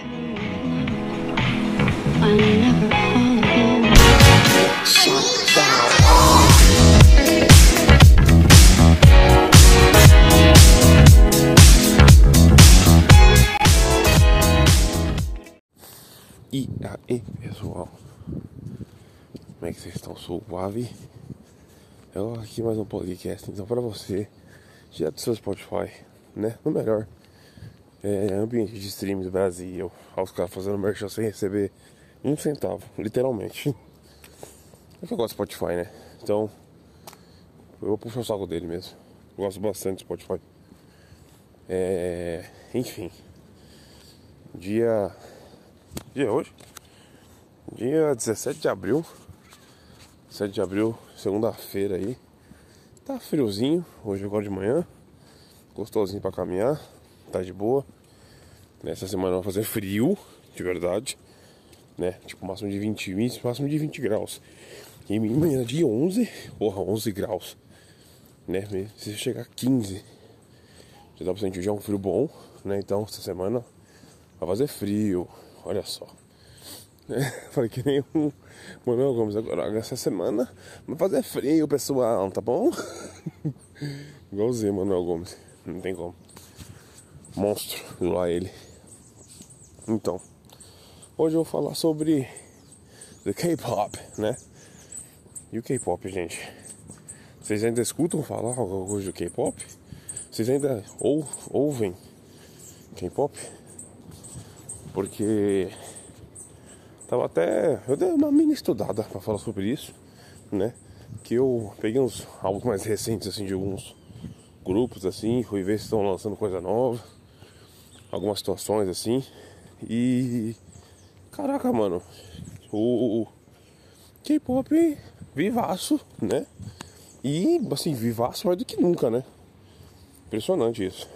E aí pessoal, como é que vocês estão? Suave? Eu aqui mais um podcast, então para você, já do seu Spotify, né? No melhor é, ambiente de streams do Brasil, aos caras fazendo merchan sem receber um centavo, literalmente. É que eu gosto do Spotify, né? Então, eu vou puxar o saco dele mesmo. Eu gosto bastante do Spotify. É, enfim, dia dia é hoje? Dia 17 de abril. 7 de abril, segunda-feira aí. Tá friozinho, hoje agora de manhã. Gostosinho pra caminhar. Tá de boa. Nessa semana vai fazer frio, de verdade. Né? Tipo, máximo de 20, 20 máximo de 20 graus. E mínima de 11, porra, 11 graus. Né? Se chegar a 15, já dá pra sentir já um frio bom, né? Então, essa semana vai fazer frio. Olha só. Falei que nem um Manuel Gomes agora. Essa semana vai fazer frio, pessoal, tá bom? Igualzinho, Manuel Gomes. Não tem como. Monstro, lá ele. Então, hoje eu vou falar sobre the K-pop, né? E o K-pop, gente. Vocês ainda escutam falar hoje do K-pop? Vocês ainda ou, ouvem K-pop? Porque tava até. Eu dei uma mini estudada para falar sobre isso, né? Que eu peguei uns álbuns mais recentes assim de alguns grupos assim, fui ver se estão lançando coisa nova, algumas situações assim. E caraca, mano, o, K-pop vivaço, né? E assim, vivaço mais do que nunca, né? Impressionante isso.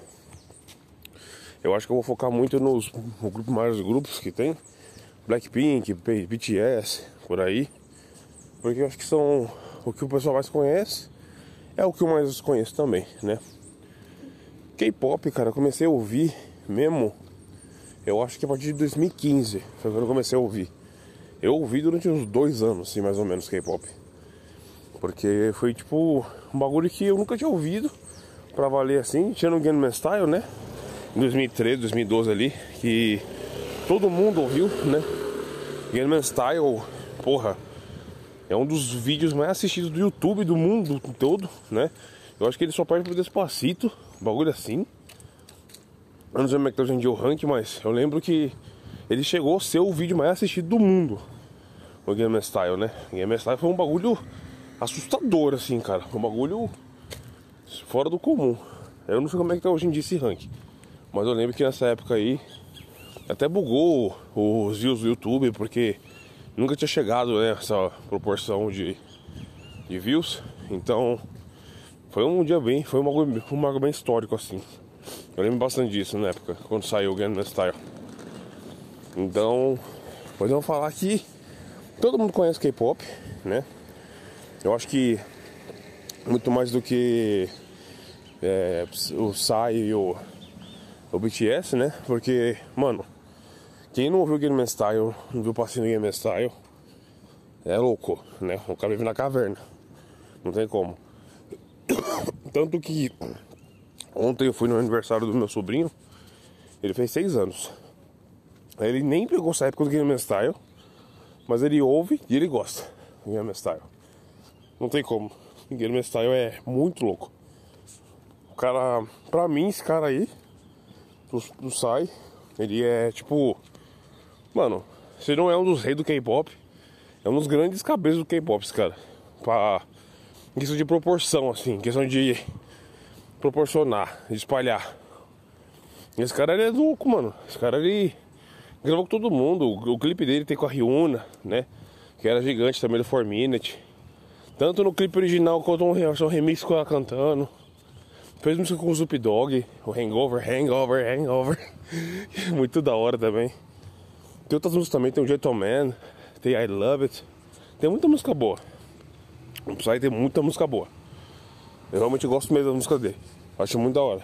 Eu acho que eu vou focar muito nos no grupo, maiores grupos que tem. Blackpink, BTS, por aí. Porque eu acho que são o que o pessoal mais conhece. É o que eu mais conheço também, né? K-pop, cara, comecei a ouvir mesmo. Eu acho que a partir de 2015 foi quando eu comecei a ouvir. Eu ouvi durante uns dois anos, assim, mais ou menos, K-pop. Porque foi tipo um bagulho que eu nunca tinha ouvido pra valer assim. Tinha no Gangnam Style, né? Em 2013, 2012 ali. Que todo mundo ouviu, né? Gangnam Style, porra, é um dos vídeos mais assistidos do YouTube do mundo todo, né? Eu acho que ele só perde pro Despacito, um bagulho assim. Eu não sei como é que tá hoje em dia o ranking, mas eu lembro que ele chegou a ser o vídeo mais assistido do mundo. O Game Style, né? Game Style foi um bagulho assustador, assim, cara. Um bagulho fora do comum. Eu não sei como é que tá hoje em dia esse ranking. Mas eu lembro que nessa época aí até bugou os views do YouTube, porque nunca tinha chegado né, essa proporção de, de views. Então foi um dia bem, foi um bagulho, um bagulho bem histórico assim. Eu lembro bastante disso na época, quando saiu o Gangnam Style. Então, podemos falar que todo mundo conhece K-pop, né? Eu acho que muito mais do que é, o Psy e o, o BTS, né? Porque, mano, quem não ouviu Game Style, não viu o passinho do Game Style, é louco, né? O cara vive na caverna. Não tem como. Tanto que ontem eu fui no aniversário do meu sobrinho, ele fez seis anos. Ele nem pegou essa época do Game Style, mas ele ouve e ele gosta do Game Style. Não tem como. Game Style é muito louco. O cara, pra mim, esse cara aí, do, do Sai, ele é tipo. Mano, se não é um dos reis do K-pop, é um dos grandes cabeças do K-pop, esse cara. Pra. Em questão de proporção, assim, em questão de proporcionar, espalhar. Esse cara ele é louco, mano. Esse cara ele gravou com todo mundo. O, o clipe dele tem com a Ryuna, né? Que era gigante também do 4 Minute. Tanto no clipe original quanto um, um remix com ela cantando. Fez música com o Snoop Dogg, o Hangover, Hangover, Hangover. Muito da hora também. Tem outras músicas também, tem o Gentleman, tem I Love It. Tem muita música boa. O Psy tem muita música boa. Eu realmente gosto mesmo da música dele. Acho muito da hora.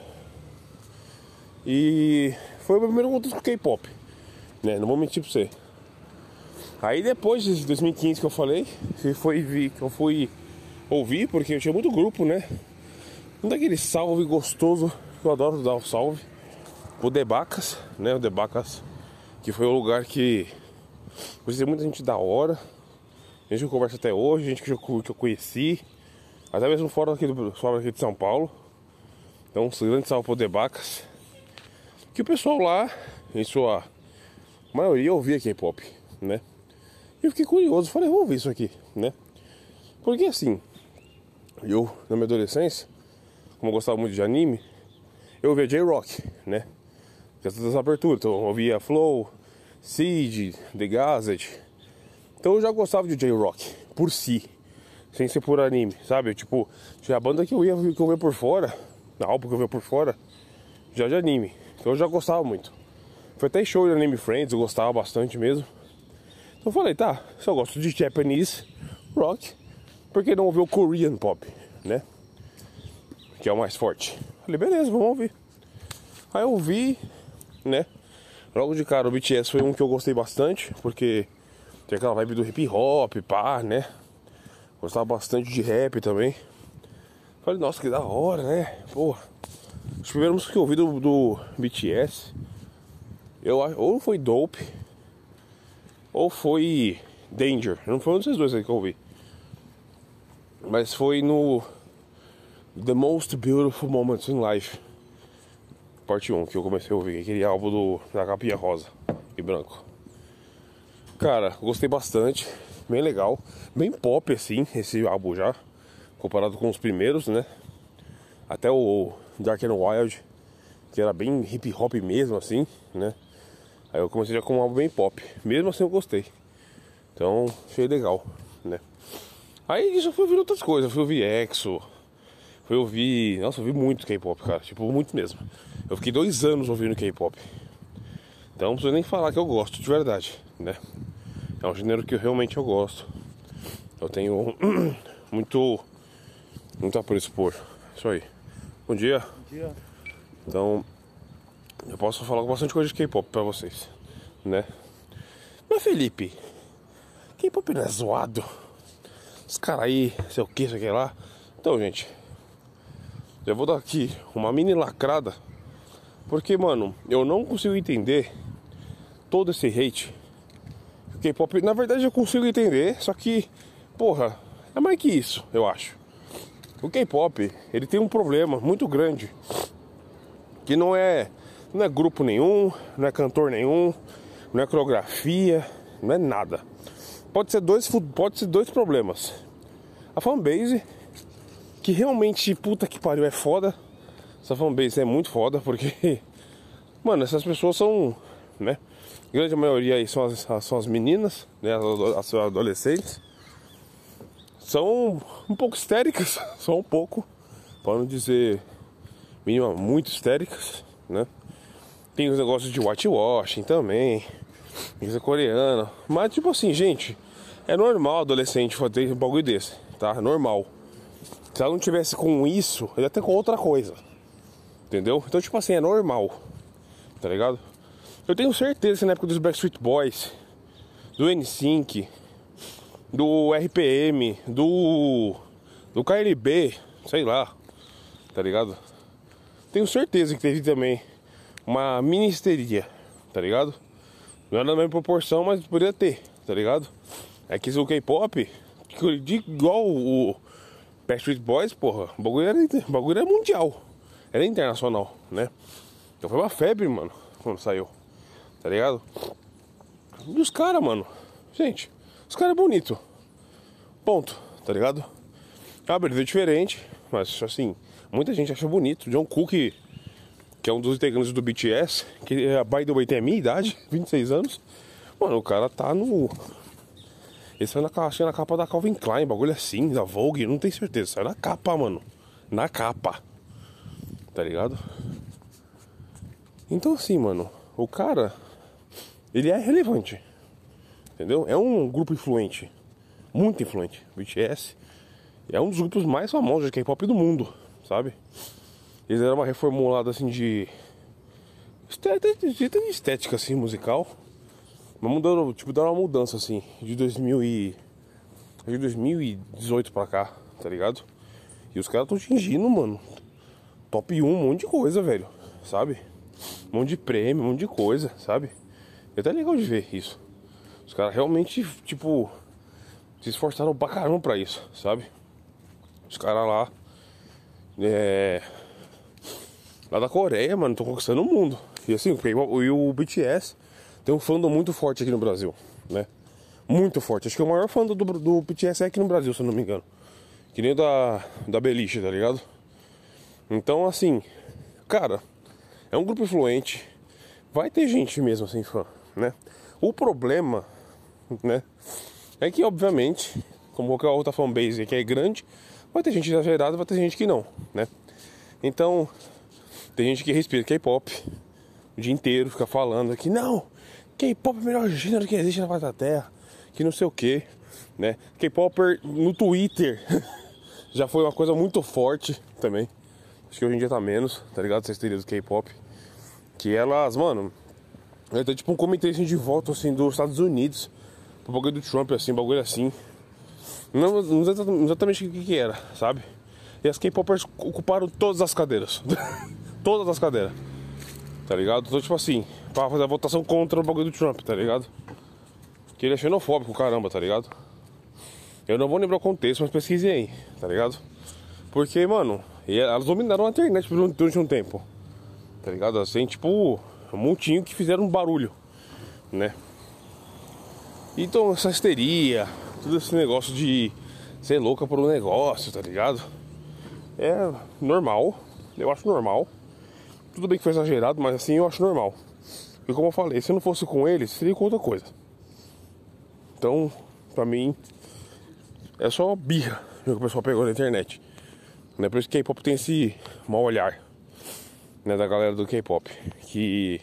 E foi o meu primeiro contato com K-pop. Né? Não vou mentir pra você. Aí depois de 2015 que eu falei, que foi vi, que eu fui ouvir, porque eu tinha muito grupo, né? Um daquele salve gostoso que eu adoro dar o salve. O Debacas, né? O Debacas, que foi o lugar que conheci muita gente da hora. Gente que conversa até hoje, gente que eu conheci. Até mesmo fora aqui, do, fora aqui de São Paulo. Então, um grande salve pro Debacas. Que o pessoal lá, em sua maioria, ouvia K-pop, né? E eu fiquei curioso, falei, vamos ver isso aqui, né? Porque assim, eu, na minha adolescência, como eu gostava muito de anime, eu ouvia J-Rock, né? Tinha todas as aberturas, então eu ouvia Flow, Seed, The Gazette. Então eu já gostava de J-Rock, por si, sem ser por anime, sabe? Tipo, a banda que eu ia, que eu ia por fora, na álbum que eu ia por fora, já de anime. Então eu já gostava muito. Foi até show de Anime Friends, eu gostava bastante mesmo. Então eu falei, tá, se eu gosto de Japanese rock, por que não ouvir o Korean pop, né? Que é o mais forte. Falei, beleza, vamos ouvir. Aí eu ouvi, né? Logo de cara, o BTS foi um que eu gostei bastante, porque tem aquela vibe do hip hop, pá, né? Gostava bastante de rap também. Falei, nossa, que da hora, né? Porra. Os primeiros que eu ouvi do, do BTS, eu ou foi Dope, ou foi Danger. Não foi um desses dois aí que eu ouvi. Mas foi no The Most Beautiful Moments in Life. Parte 1 que eu comecei a ouvir, aquele álbum do, da capinha rosa e branco. Cara, gostei bastante, bem legal, bem pop assim, esse álbum já, comparado com os primeiros, né? Até o Dark and Wild, que era bem hip hop mesmo assim, né? Aí eu comecei já com um álbum bem pop. Mesmo assim eu gostei. Então, achei legal, né? Aí eu fui ouvir outras coisas, fui ouvir EXO, fui ouvir. Nossa, eu ouvi muito K-pop, cara. Tipo, muito mesmo. Eu fiquei dois anos ouvindo K-pop. Então não preciso nem falar que eu gosto de verdade, né? É um gênero que eu, realmente eu gosto. Eu tenho muito. Muito a predispor. Isso aí. Bom dia. Bom dia. Então, eu posso falar bastante coisa de K-pop pra vocês, né? Mas Felipe, K-pop não é zoado? Os caras aí, sei o que, sei o que lá. Então, gente, eu vou dar aqui uma mini lacrada. Porque, mano, eu não consigo entender todo esse hate. K-pop, na verdade, eu consigo entender, só que, porra, é mais que isso, eu acho. O K-pop, ele tem um problema muito grande. Que não é não é grupo nenhum, não é cantor nenhum, não é coreografia, não é nada. Pode ser dois, pode ser dois problemas. A fanbase, que realmente, puta que pariu, é foda. Essa fanbase é muito foda, porque, mano, essas pessoas são, né? A grande maioria aí são as, são as meninas, né? As adolescentes. São um pouco histéricas, só um pouco, para não dizer mínima, muito histéricas, né? Tem os negócios de whitewashing também. Coisa coreana. Mas tipo assim, gente, é normal adolescente fazer um bagulho desse, tá? É normal. Se ela não tivesse com isso, ele ter com outra coisa. Entendeu? Então, tipo assim, é normal. Tá ligado? Eu tenho certeza que na época dos Backstreet Boys, do N5, do RPM, do. do KLB, sei lá. Tá ligado? Tenho certeza que teve também uma ministeria, tá ligado? Não é na mesma proporção, mas poderia ter, tá ligado? É que o K-pop, igual o Backstreet Boys, porra, o bagulho era, o bagulho era mundial, era internacional, né? Então foi uma febre, mano, quando saiu, tá ligado? E os caras, mano, gente, os caras é bonito, ponto, tá ligado? É uma beleza diferente, mas assim, muita gente acha bonito. John Cook que é um dos integrantes do BTS, que é, by the way tem a minha idade, 26 anos. Mano, o cara tá no. Ele saiu na, caixa, na capa da Calvin Klein, bagulho assim, da Vogue, não tenho certeza. Saiu na capa, mano. Na capa. Tá ligado? Então assim, mano, o cara, ele é relevante. Entendeu? É um grupo influente. Muito influente. BTS é um dos grupos mais famosos de K-pop do mundo, sabe? Eles deram uma reformulada assim de estética, de estética assim musical, Mas mudando, tipo, dá uma mudança assim, de 2000 e de 2018 pra cá, tá ligado? E os caras estão atingindo, mano. Top 1, um monte de coisa, velho. Sabe? Um monte de prêmio, um monte de coisa, sabe? É até legal de ver isso. Os caras realmente, tipo, se esforçaram pra caramba pra isso, sabe? Os caras lá. É. Lá da Coreia, mano, estão conquistando o mundo. E assim, o, o BTS tem um fandom muito forte aqui no Brasil, né? Muito forte. Acho que o maior fã do, do BTS é aqui no Brasil, se eu não me engano. Que nem da, da Beliche, tá ligado? Então, assim, cara, é um grupo influente. Vai ter gente mesmo assim fã, né? O problema, né? É que, obviamente, como qualquer outra fanbase que é grande, vai ter gente exagerada, vai ter gente que não, né? Então, tem gente que respira K-pop o dia inteiro, fica falando que não, K-pop é o melhor gênero que existe na face da Terra, que não sei o que, né? K-popper no Twitter já foi uma coisa muito forte também. Acho que hoje em dia tá menos, tá ligado? Essa histeria do K-pop. Que elas, mano, é tipo um comentário de volta assim dos Estados Unidos pro bagulho do Trump, assim, bagulho assim. Não, não exatamente o que, que era, sabe? E as K-popers ocuparam todas as cadeiras. todas as cadeiras. Tá ligado? Então, tipo assim, pra fazer a votação contra o bagulho do Trump, tá ligado? Que ele é xenofóbico, caramba, tá ligado? Eu não vou lembrar o contexto, mas pesquisei aí, tá ligado? Porque, mano, elas dominaram a internet durante um tempo. Tá ligado? Assim, tipo, um montinho que fizeram um barulho, né? Então, essa histeria, todo esse negócio de ser louca por um negócio, tá ligado? É normal, eu acho normal. Tudo bem que foi exagerado, mas assim eu acho normal. E como eu falei, se eu não fosse com eles, seria com outra coisa. Então, pra mim, é só birra que o pessoal pegou na internet. Né? Por isso que K-pop tem esse mau olhar né, da galera do K-pop. Que,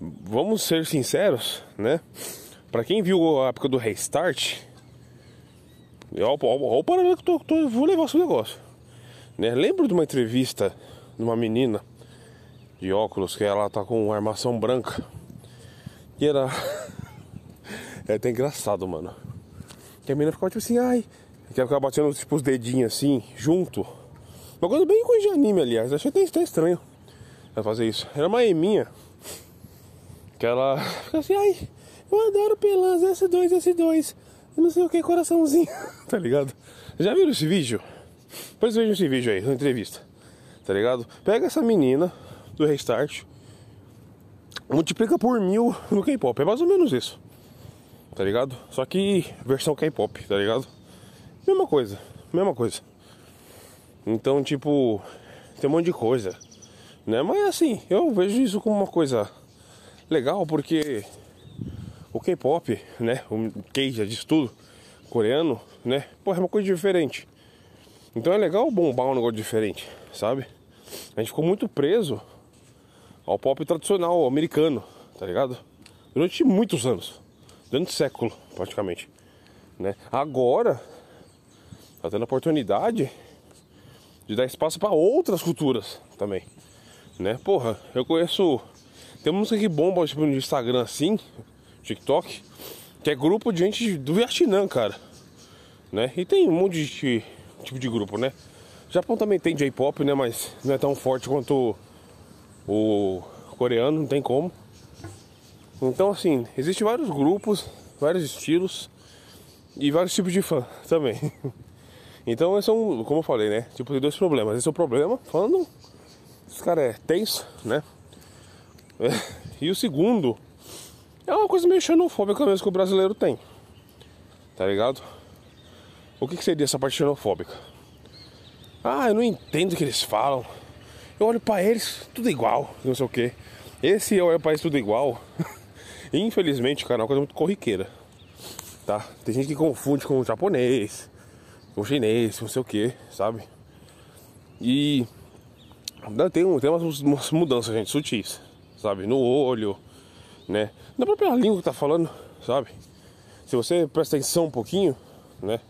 vamos ser sinceros, né? Pra quem viu a época do Restart, olha o paralelo que eu tô, vou levar esse negócio. Né? Lembro de uma entrevista de uma menina de óculos que ela tá com armação branca. E era. é até engraçado, mano. Que a menina ficava tipo assim, ai. Que ela ficava batendo tipo os dedinhos assim, junto. Uma coisa bem coisa de anime, aliás. Achei até estranho ela fazer isso. Era uma eminha. Que ela fica assim, ai, eu adoro pelas S2, S2. Eu não sei o que, coraçãozinho. tá ligado? Já viram esse vídeo? Depois vejam esse vídeo aí, na entrevista. Tá ligado? Pega essa menina do Restart, multiplica por mil no K-pop. É mais ou menos isso. Tá ligado? Só que versão K-pop, tá ligado? Mesma coisa, mesma coisa. Então, tipo, tem um monte de coisa, né? Mas assim, eu vejo isso como uma coisa legal porque o K-pop, né? O K já diz tudo, coreano, né? Pô, é uma coisa diferente. Então é legal bombar um negócio diferente, sabe? A gente ficou muito preso ao pop tradicional americano, tá ligado? Durante muitos anos, durante século, praticamente, né? Agora tá tendo a oportunidade de dar espaço para outras culturas também, né? Porra, eu conheço tem música que bomba tipo, no Instagram assim, TikTok, que é grupo de gente do Vietnã, cara. Né? E tem um monte de tipo de grupo, né? Japão também tem J-pop, né? Mas não é tão forte quanto o coreano, não tem como. Então, assim, existem vários grupos, vários estilos e vários tipos de fã também. Então, esse é um, como eu falei, né? Tipo, tem dois problemas. Esse é o problema, falando, os caras é tenso, né? E o segundo é uma coisa meio xenofóbica mesmo que o brasileiro tem. Tá ligado? O que, que seria essa parte xenofóbica? Ah, eu não entendo o que eles falam. Eu olho para eles, tudo igual, não sei o que. Esse eu olho para eles tudo igual. Infelizmente, cara, é uma coisa muito corriqueira. Tá? Tem gente que confunde com o japonês, com o chinês, não sei o que, sabe? E tem, tem umas, umas mudanças, gente, sutis, sabe? No olho, né? Na própria língua que tá falando, sabe? Se você presta atenção um pouquinho, né?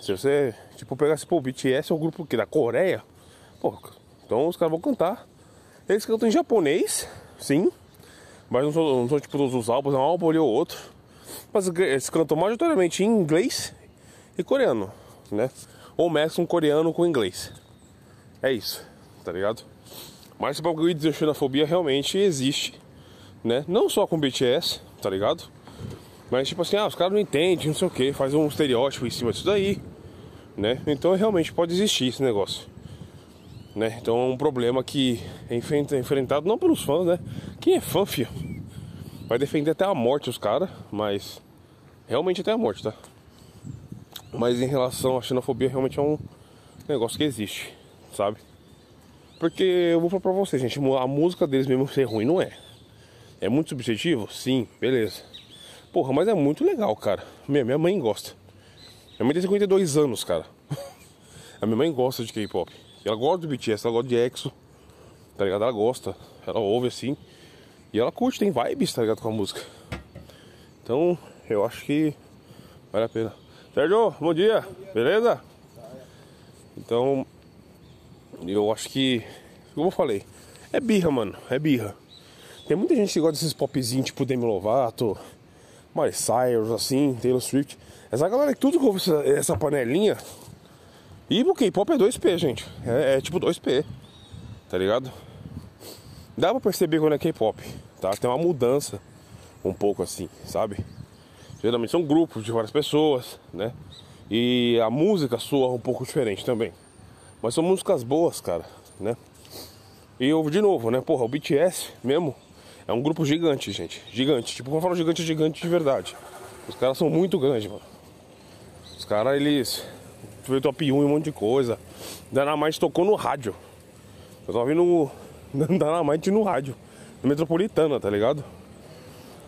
Se você, tipo, pegasse, pô, o BTS é um grupo que da Coreia, pô, então os caras vão cantar. Eles cantam em japonês, sim, Mas não são, não são tipo todos os álbuns, é um álbum ali ou outro. Mas eles cantam majoritariamente em inglês e coreano, né? Ou mesclam coreano com inglês. É isso, tá ligado? Mas esse bagulho de xenofobia realmente existe, né? Não só com BTS, tá ligado? Mas tipo assim, ah, os caras não entendem, não sei o que, faz um estereótipo em cima disso daí, né? Então realmente pode existir esse negócio. Né? Então é um problema que é enfrentado não pelos fãs, né? Quem é fã, filho? Vai defender até a morte os caras, mas realmente até a morte, tá? Mas em relação à xenofobia, realmente é um negócio que existe, sabe? Porque eu vou falar pra vocês, gente, a música deles mesmo ser ruim não é. É muito subjetivo? Sim, beleza. Porra, mas é muito legal, cara. Minha, minha mãe gosta. Minha mãe tem 52 anos, cara. A minha mãe gosta de K-pop. Ela gosta do BTS, ela gosta de EXO. Tá ligado? Ela gosta. Ela ouve assim. E ela curte, tem vibes, tá ligado? Com a música. Então, eu acho que vale a pena. Sérgio, bom dia. Beleza? Então, eu acho que. Como eu falei, é birra, mano. É birra. Tem muita gente que gosta desses popzinhos tipo Demi Lovato, Miley Cyrus, assim, Taylor Swift. Essa galera que tudo ouve essa, essa panelinha e o K-pop é 2P, gente. É, é, tipo 2P. Tá ligado? Dá pra perceber quando é K-pop, tá? Tem uma mudança um pouco assim, sabe? Geralmente são grupos de várias pessoas, né? E a música soa um pouco diferente também. Mas são músicas boas, cara, né? E eu, de novo, né? Porra, o BTS mesmo é um grupo gigante, gente. Gigante. Tipo, eu falo gigante, gigante de verdade. Os caras são muito grandes, mano. Os caras, eles foi top 1 e um monte de coisa. Dynamite tocou no rádio. Eu tava ouvindo Dynamite no rádio. No Metropolitana, tá ligado?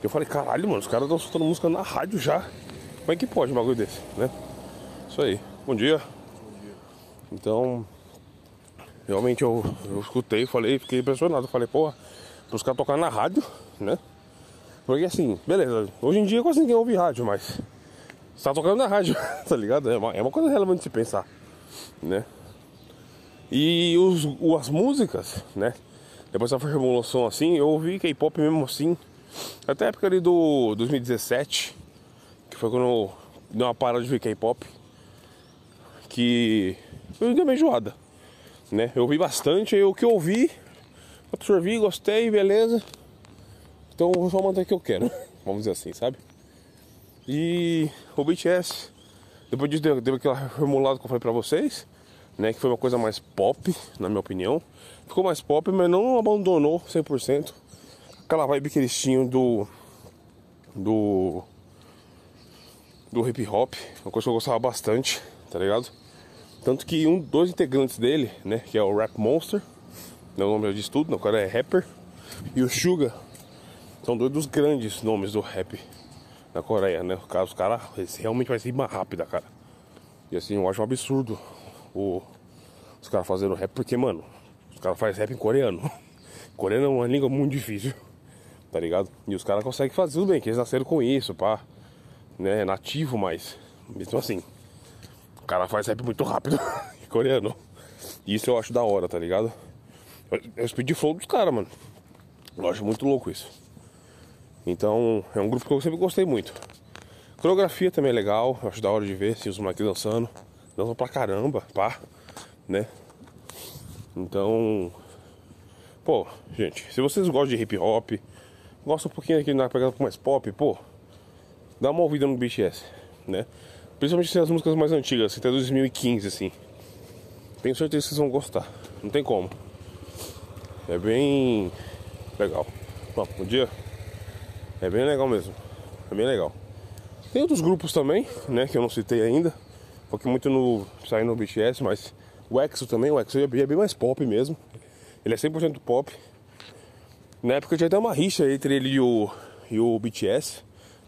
Eu falei, caralho, mano, os caras estão soltando música na rádio já. Como é que pode um bagulho desse, né? Isso aí. Bom dia. Então, realmente eu, eu escutei, falei, fiquei impressionado. Falei, porra, os caras tocar na rádio, né? Porque assim, beleza, hoje em dia quase ninguém ouve rádio, mas Está tocando na rádio, tá ligado? É uma, é uma coisa relevante de se pensar, né? E os, as músicas, né? Depois da formulação assim, eu ouvi K-pop mesmo assim. Até a época ali do 2017, que foi quando deu uma parada de ver K-pop. Que eu dei uma enjoada, né? Eu ouvi bastante, o que eu ouvi, absorvi, gostei, beleza. Então vou só manter o que eu quero, vamos dizer assim, sabe? E o BTS, depois disso deu, aquela reformulada que eu falei pra vocês, né? Que foi uma coisa mais pop, na minha opinião. Ficou mais pop, mas não abandonou 100%. Aquela vibe que eles tinham do. do. do hip hop, uma coisa que eu gostava bastante, tá ligado? Tanto que um, dois integrantes dele, né? Que é o Rap Monster, não é o nome disso tudo, o cara é rapper, e o Suga, são dois dos grandes nomes do rap na Coreia, né? Os caras, cara, realmente vai ser mais rápida, cara. E assim, eu acho um absurdo o, os caras fazendo rap, porque, mano, os caras fazem rap em coreano. coreano é uma língua muito difícil, tá ligado? E os caras conseguem fazer tudo bem, que eles nasceram com isso, pá. Né? Nativo, mas mesmo assim, o cara faz rap muito rápido coreano. Isso eu acho da hora, tá ligado? Eu, eu speed flow dos caras, mano. Eu acho muito louco isso. Então é um grupo que eu sempre gostei muito. Coreografia também é legal, acho da hora de ver assim, os moleques dançando. Dançam pra caramba, pá, né? Então, pô, gente, se vocês gostam de hip hop, gostam um pouquinho aqui na pegada mais pop, pô, dá uma ouvida no BTS, né? Principalmente se as músicas mais antigas, assim, até 2015, assim. Tenho certeza que vocês vão gostar, não tem como. É bem legal. Bom, bom dia. É bem legal mesmo. É bem legal. Tem outros grupos também, né, que eu não citei ainda. Foquei muito no saindo no BTS, mas o EXO também, o EXO é bem mais pop mesmo. Ele é 100% pop. Na época tinha até uma rixa entre ele e o, e o BTS,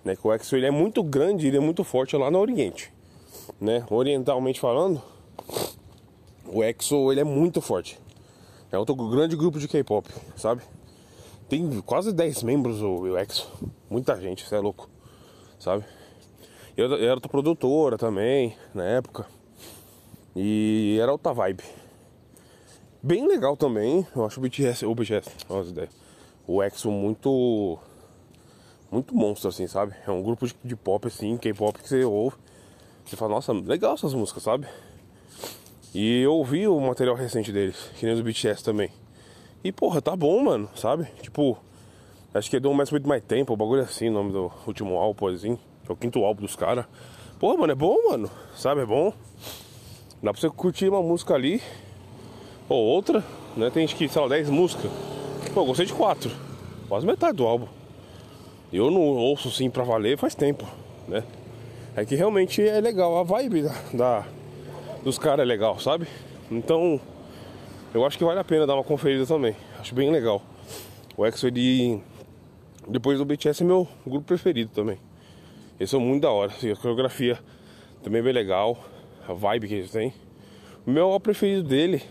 né, que o EXO ele é muito grande, ele é muito forte lá no Oriente, né? Orientalmente falando, o EXO ele é muito forte. É outro grande grupo de K-pop, sabe? Tem quase 10 membros o, EXO. Muita gente, você é louco. Sabe? Eu, eu era produtora também, na época. E era outra vibe. Bem legal também. Eu acho o BTS. O BTS, olha as ideias. o EXO muito. Muito monstro, assim, sabe? É um grupo de, de pop, assim, K-pop que você ouve. Você fala, nossa, legal essas músicas, sabe? E eu ouvi o material recente deles, que nem do BTS também. E porra, tá bom, mano, sabe? Tipo, acho que é do Mess With My Tempo, o bagulho assim, o nome do último álbum, assim, é o quinto álbum dos caras. Porra, mano, é bom, mano, sabe? É bom. Dá pra você curtir uma música ali, ou outra, né? Tem acho que, sei lá, 10 músicas. Pô, eu gostei de quatro, quase metade do álbum. Eu não ouço sim pra valer faz tempo, né? É que realmente é legal, a vibe da, da dos caras é legal, sabe? Então, eu acho que vale a pena dar uma conferida também. Acho bem legal. O EXO, ele. Depois do BTS é meu grupo preferido também. Eles são muito da hora. Assim, a coreografia também é bem legal. A vibe que eles têm. O meu preferido dele.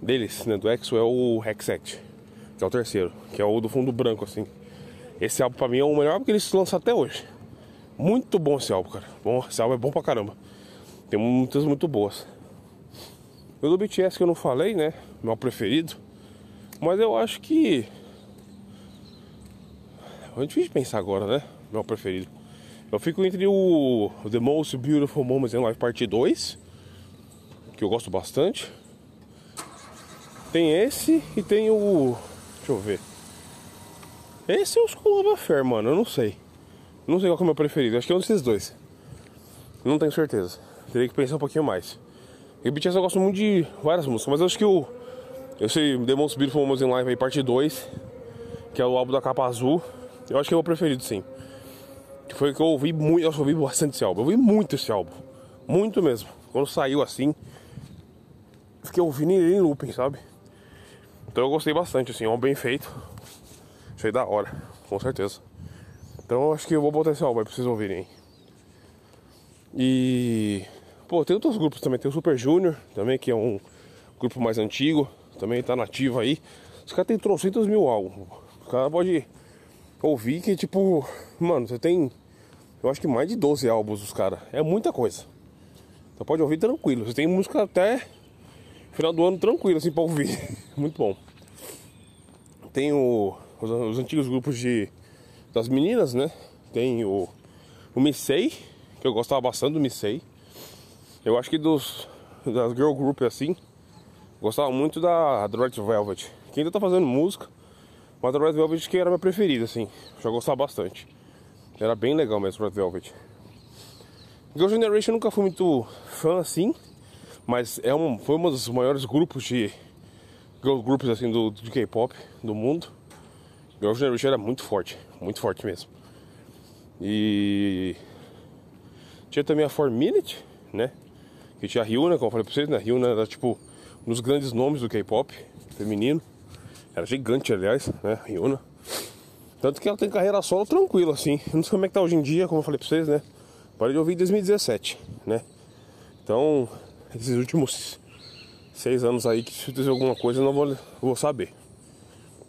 Deles, né? Do EXO é o Hexact. Que é o terceiro. Que é o do fundo branco, assim. Esse álbum pra mim é o melhor álbum que eles lançam até hoje. Muito bom esse álbum, cara. Bom, esse álbum é bom pra caramba. Tem muitas muito boas. O do BTS que eu não falei, né? Meu preferido. Mas eu acho que. É difícil pensar agora, né? Meu preferido. Eu fico entre o The Most Beautiful Moments in Life Parte 2, que eu gosto bastante. Tem esse e tem o. Deixa eu ver. Esse é o School of Affair, mano. Eu não sei. Não sei qual é o meu preferido. Acho que é um desses dois. Não tenho certeza. Teria que pensar um pouquinho mais. E BTS eu gosto muito de várias músicas, mas eu acho que o. Eu sei Most Beautiful Moments in Life aí, parte 2, que é o álbum da capa azul. Eu acho que é o preferido, sim. Que foi que eu ouvi muito, eu ouvi bastante esse álbum. Eu ouvi muito esse álbum. Muito mesmo. Quando saiu assim, fiquei ouvindo ele em looping, sabe? Então eu gostei bastante, assim, é um bem feito. Achei da hora, com certeza. Então acho que eu vou botar esse álbum aí pra vocês ouvirem. E. Pô, tem outros grupos também. Tem o Super Junior também, que é um grupo mais antigo. Também tá nativo aí. Os caras tem trocentos mil álbuns. O cara pode ouvir que, tipo, mano, você tem. Eu acho que mais de 12 álbuns dos caras. É muita coisa. Então pode ouvir tranquilo. Você tem música até final do ano tranquilo, assim, pra ouvir. Muito bom. Tem o, os, os, antigos grupos de das meninas, né? Tem o, o Missei, que eu gostava bastante do Missei. Eu acho que dos das girl group assim, gostava muito da, Red Velvet, que ainda tá fazendo música, mas a Red Velvet que era minha preferida, assim, já gostava bastante. Era bem legal mesmo Red Velvet. Girl Generation nunca fui muito fã assim, mas é um, foi um dos maiores grupos de girl groups assim do, do K-pop do mundo. Girl Generation era muito forte, muito forte mesmo. E tinha também a 4 Minute, né? Que tinha a Ryuna, como eu falei pra vocês, né? A Ryuna era tipo um dos grandes nomes do K-pop feminino. Era gigante, aliás, né? Ryuna. Tanto que ela tem carreira solo tranquila, assim. não sei como é que tá hoje em dia, como eu falei pra vocês, né? Parei de ouvir em 2017, né? Então, esses últimos seis anos aí que se fizer alguma coisa eu não vou, vou saber.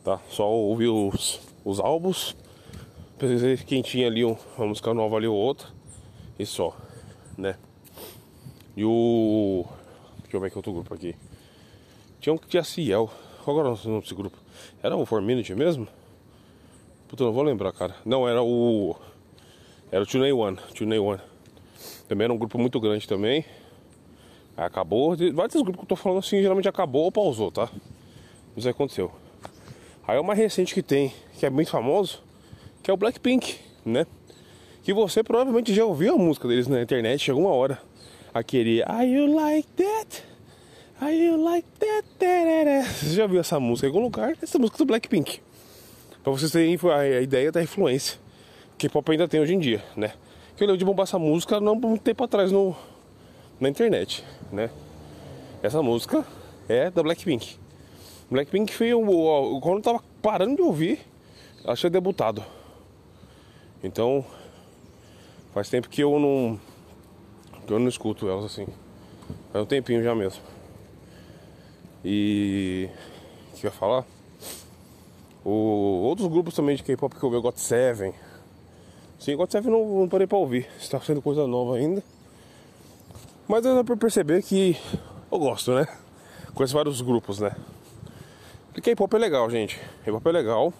Tá? Só ouvir os, os álbuns. Pensei quem tinha ali uma música nova ali ou outra. E só, né? E o. Deixa eu ver que outro grupo aqui. Tinha um que tinha Ciel. Qual era o nome desse grupo? Era o 4 Minute mesmo? Puta, não vou lembrar, cara. Não, era o. Era o Tunei One. Tunei One. Também era um grupo muito grande também. Aí acabou. Vários grupos que eu tô falando assim, geralmente acabou ou pausou, tá? Isso aconteceu. Aí é uma recente que tem, que é muito famoso, que é o Blackpink, né? Que você provavelmente já ouviu a música deles na internet alguma hora. Aquele Are you like that? Are you like that? Você já viu essa música em algum lugar? Essa música do Blackpink. Pra vocês terem a ideia da influência que pop ainda tem hoje em dia, né? Que eu lembro de bombar essa música não muito tempo atrás no, na internet, né? Essa música é da Blackpink. Blackpink foi o, quando eu tava parando de ouvir, achei debutado. Então, faz tempo que eu não que eu não escuto elas assim. Faz um tempinho já mesmo. E o que eu ia falar? O, outros grupos também de K-pop que eu vi, o GOT7. Sim, GOT7 não, não parei pra ouvir. Está sendo coisa nova ainda. Mas dá pra perceber que eu gosto, né? Conheço vários grupos, né? Porque K-pop é legal, gente. K-pop é legal.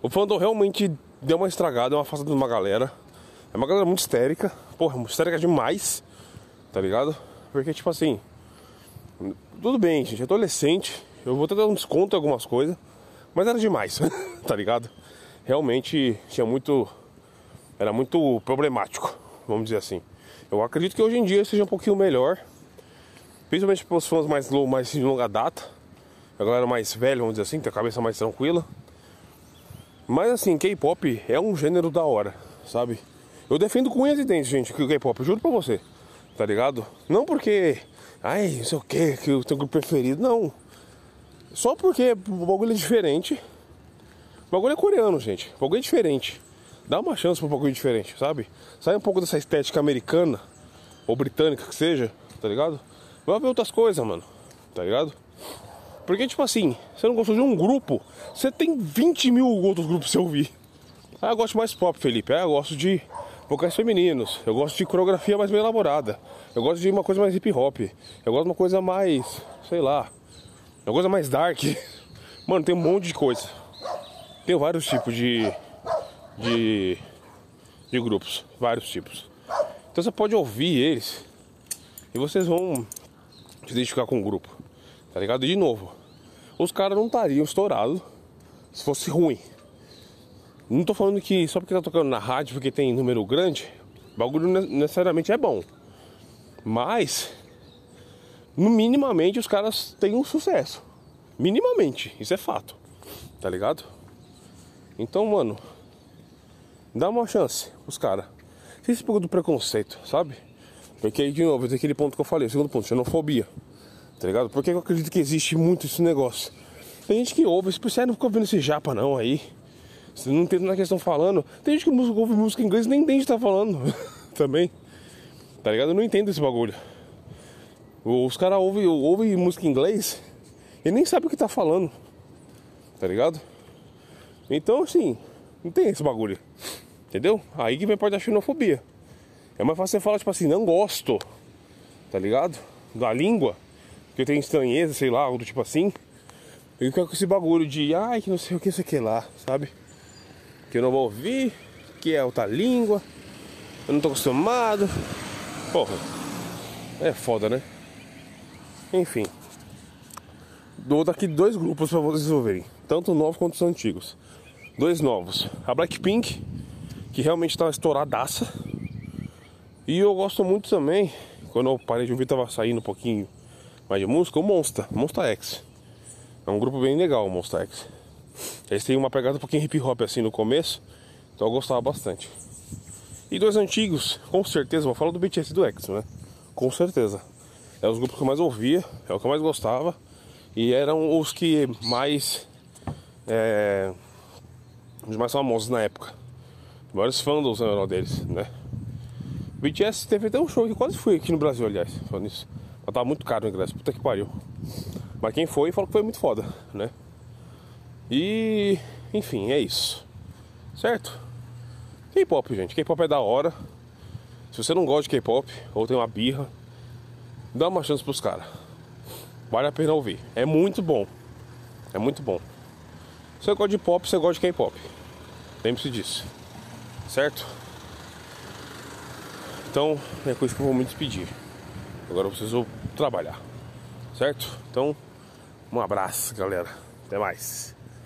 O fandom realmente deu uma estragada, uma afastada de uma galera. É uma galera muito histérica. Porra, histérica demais. Tá ligado? Porque, tipo assim. Tudo bem, gente. Adolescente. Eu vou tentar um desconto em algumas coisas. Mas era demais. tá ligado? Realmente tinha muito. Era muito problemático. Vamos dizer assim. Eu acredito que hoje em dia seja um pouquinho melhor. Principalmente para os fãs mais, mais de longa data. A galera mais velha, vamos dizer assim, tem a cabeça mais tranquila. Mas assim, K-pop é um gênero da hora, sabe? Eu defendo com unhas e dentes, gente, que o K-pop, juro pra você. Tá ligado? Não porque. Ai, não sei o que, que eu tenho grupo preferido. Não. Só porque o bagulho é diferente. O bagulho é coreano, gente. O bagulho é diferente. Dá uma chance pro bagulho diferente, sabe? Sai um pouco dessa estética americana, ou britânica que seja, tá ligado? Vai ver outras coisas, mano. Tá ligado? Porque, tipo assim, você não gostou de um grupo, você tem 20 mil outros grupos pra você ouvir. Ah, eu gosto mais pop, Felipe. Ah, eu gosto de vocais femininos. Eu gosto de coreografia mais bem elaborada. Eu gosto de uma coisa mais hip hop. Eu gosto de uma coisa mais, sei lá, uma coisa mais dark. Mano, tem um monte de coisa. Tem vários tipos de de de grupos, vários tipos. Então você pode ouvir eles e vocês vão se identificar com o grupo. Tá ligado? De novo, os caras não estariam estourados se fosse ruim. Não tô falando que só porque tá tocando na rádio, porque tem número grande, bagulho necessariamente é bom. Mas, no minimamente, os caras têm um sucesso. Minimamente, isso é fato. Tá ligado? Então, mano, dá uma chance pros caras. Sem esse pouco do preconceito, sabe? Porque aí, de novo, tem aquele ponto que eu falei, o segundo ponto, xenofobia. Tá ligado? Porque eu acredito que existe muito esse negócio. Tem gente que ouve, se você não fica ouvindo esse japa não aí. Você não entende na questão falando. Tem gente que ouve música em inglês e nem entende o que tá falando. Também. Tá ligado? Eu não entendo esse bagulho. Os caras ouvem, ouvem música em inglês e nem sabem o que tá falando. Tá ligado? Então, assim, não tem esse bagulho. Entendeu? Aí que vem a parte da xenofobia. É mais fácil você falar, tipo assim, não gosto. Tá ligado? Da língua. Que tenho estranheza, sei lá, algo do tipo assim. E fica com esse bagulho de, ai, que não sei o que, isso aqui lá, sabe? que eu não vou ouvir, que é outra língua, eu não tô acostumado. Porra, é foda, né? Enfim, dou daqui dois grupos para vocês ouvirem, tanto novos quanto os antigos. Dois novos, a Blackpink, que realmente tá estouradaça, e eu gosto muito também, quando eu parei de ouvir, tava saindo um pouquinho mais de música, o Monster, Monster X. É um grupo bem legal, o Monster X. Eles têm uma pegada um pouquinho hip hop assim no começo, então eu gostava bastante. E dois antigos, com certeza, vou falar do BTS e do X, né? Com certeza. É os grupos que eu mais ouvia, é o que eu mais gostava. E eram os que mais. É, os mais famosos na época. Vários fandoms eram deles, né? BTS teve até um show que quase fui aqui no Brasil, aliás, falando isso. Mas tava muito caro o ingresso, puta que pariu. Mas quem foi falou que foi muito foda, né? E, enfim, é isso. Certo? K-pop, gente. K-pop é da hora. Se você não gosta de K-pop ou tem uma birra, dá uma chance pros caras. Vale a pena ouvir. É muito bom. É muito bom. Se você gosta de pop, você gosta de K-pop. Lembre-se disso. Certo? Então, é coisa que eu vou me despedir. Agora eu preciso trabalhar. Certo? Então, um abraço, galera. Até mais.